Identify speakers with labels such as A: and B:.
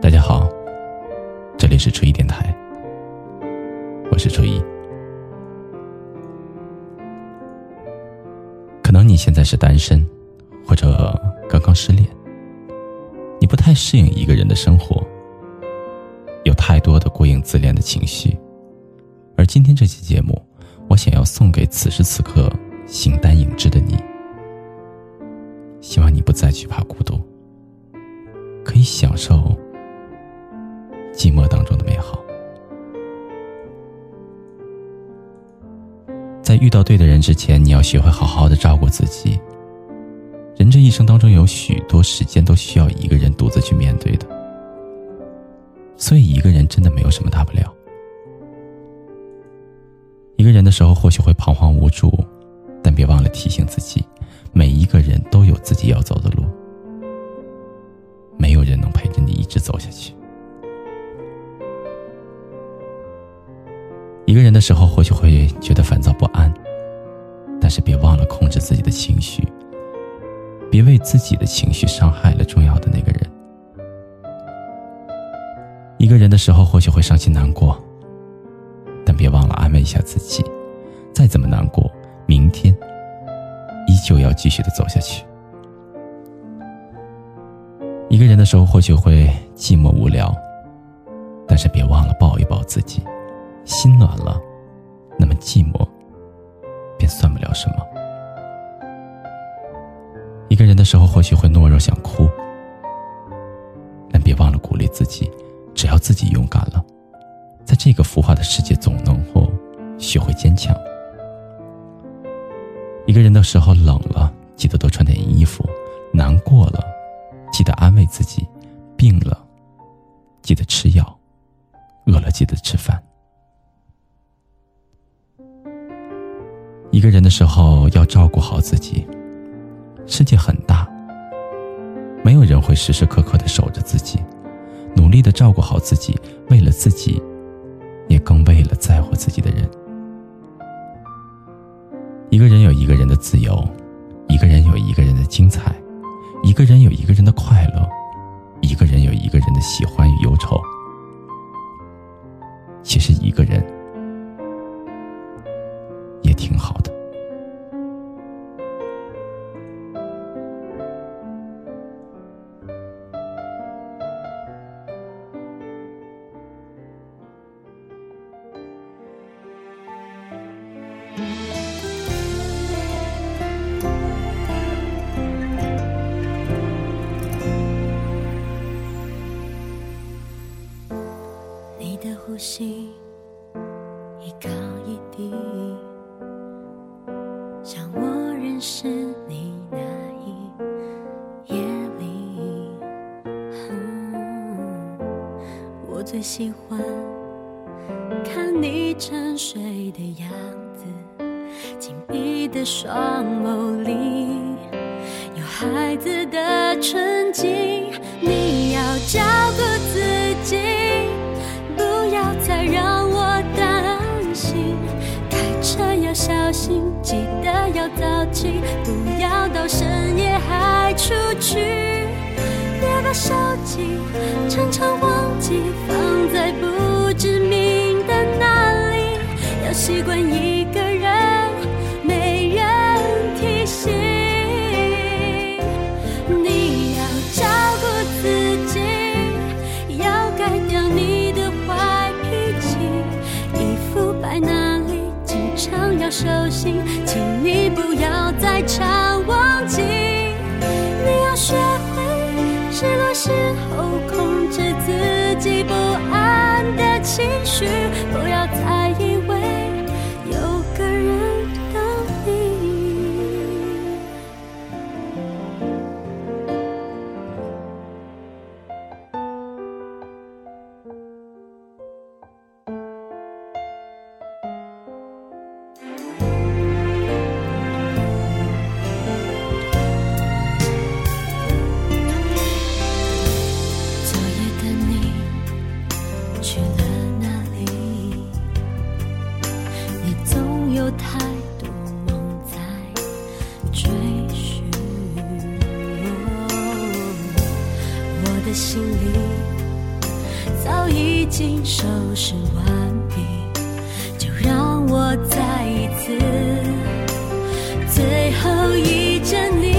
A: 大家好，这里是初一电台，我是初一。可能你现在是单身，或者刚刚失恋，你不太适应一个人的生活，有太多的过影自怜的情绪。而今天这期节目，我想要送给此时此刻形单影只的你，希望你不再惧怕孤独，可以享受。寂寞当中的美好，在遇到对的人之前，你要学会好好的照顾自己。人这一生当中有许多时间都需要一个人独自去面对的，所以一个人真的没有什么大不了。一个人的时候或许会彷徨无助，但别忘了提醒自己，每一个人都有自己要走的路，没有人能陪着你一直走下去。一个人的时候，或许会觉得烦躁不安，但是别忘了控制自己的情绪，别为自己的情绪伤害了重要的那个人。一个人的时候，或许会伤心难过，但别忘了安慰一下自己，再怎么难过，就要继续的走下去。一个人的时候，或许会寂寞无聊，但是别忘了抱一抱自己。心暖了，那么寂寞便算不了什么。一个人的时候，或许会懦弱想哭，但别忘了鼓励自己，只要自己勇敢了，在这个浮华的世界，总能够学会坚强。一个人的时候冷了，记得多穿点衣服；难过了，记得安慰自己；病了，记得吃药；饿了，记得吃饭。一个人的时候要照顾好自己。世界很大，没有人会时时刻刻的守着自己，努力的照顾好自己，为了自己，也更为了在乎自己的人。一个人有一个人的自由，一个人有一个人的精彩，一个人有一个人的快乐，一个人有一个人的喜欢与忧愁。其实一个人也。挺好的。
B: 心一高一低。像我认识你那一夜里，我最喜欢看你沉睡的样子，紧闭的双眸里有孩子的纯净。不要到深夜还出去。别把手机常常忘记放在不知名的那里。要习惯一个人，没人提醒。手心，请。你不要再常忘记，你要学会失落时候控制自己不安的情绪，心里早已经收拾完毕就让我再一次最后一见你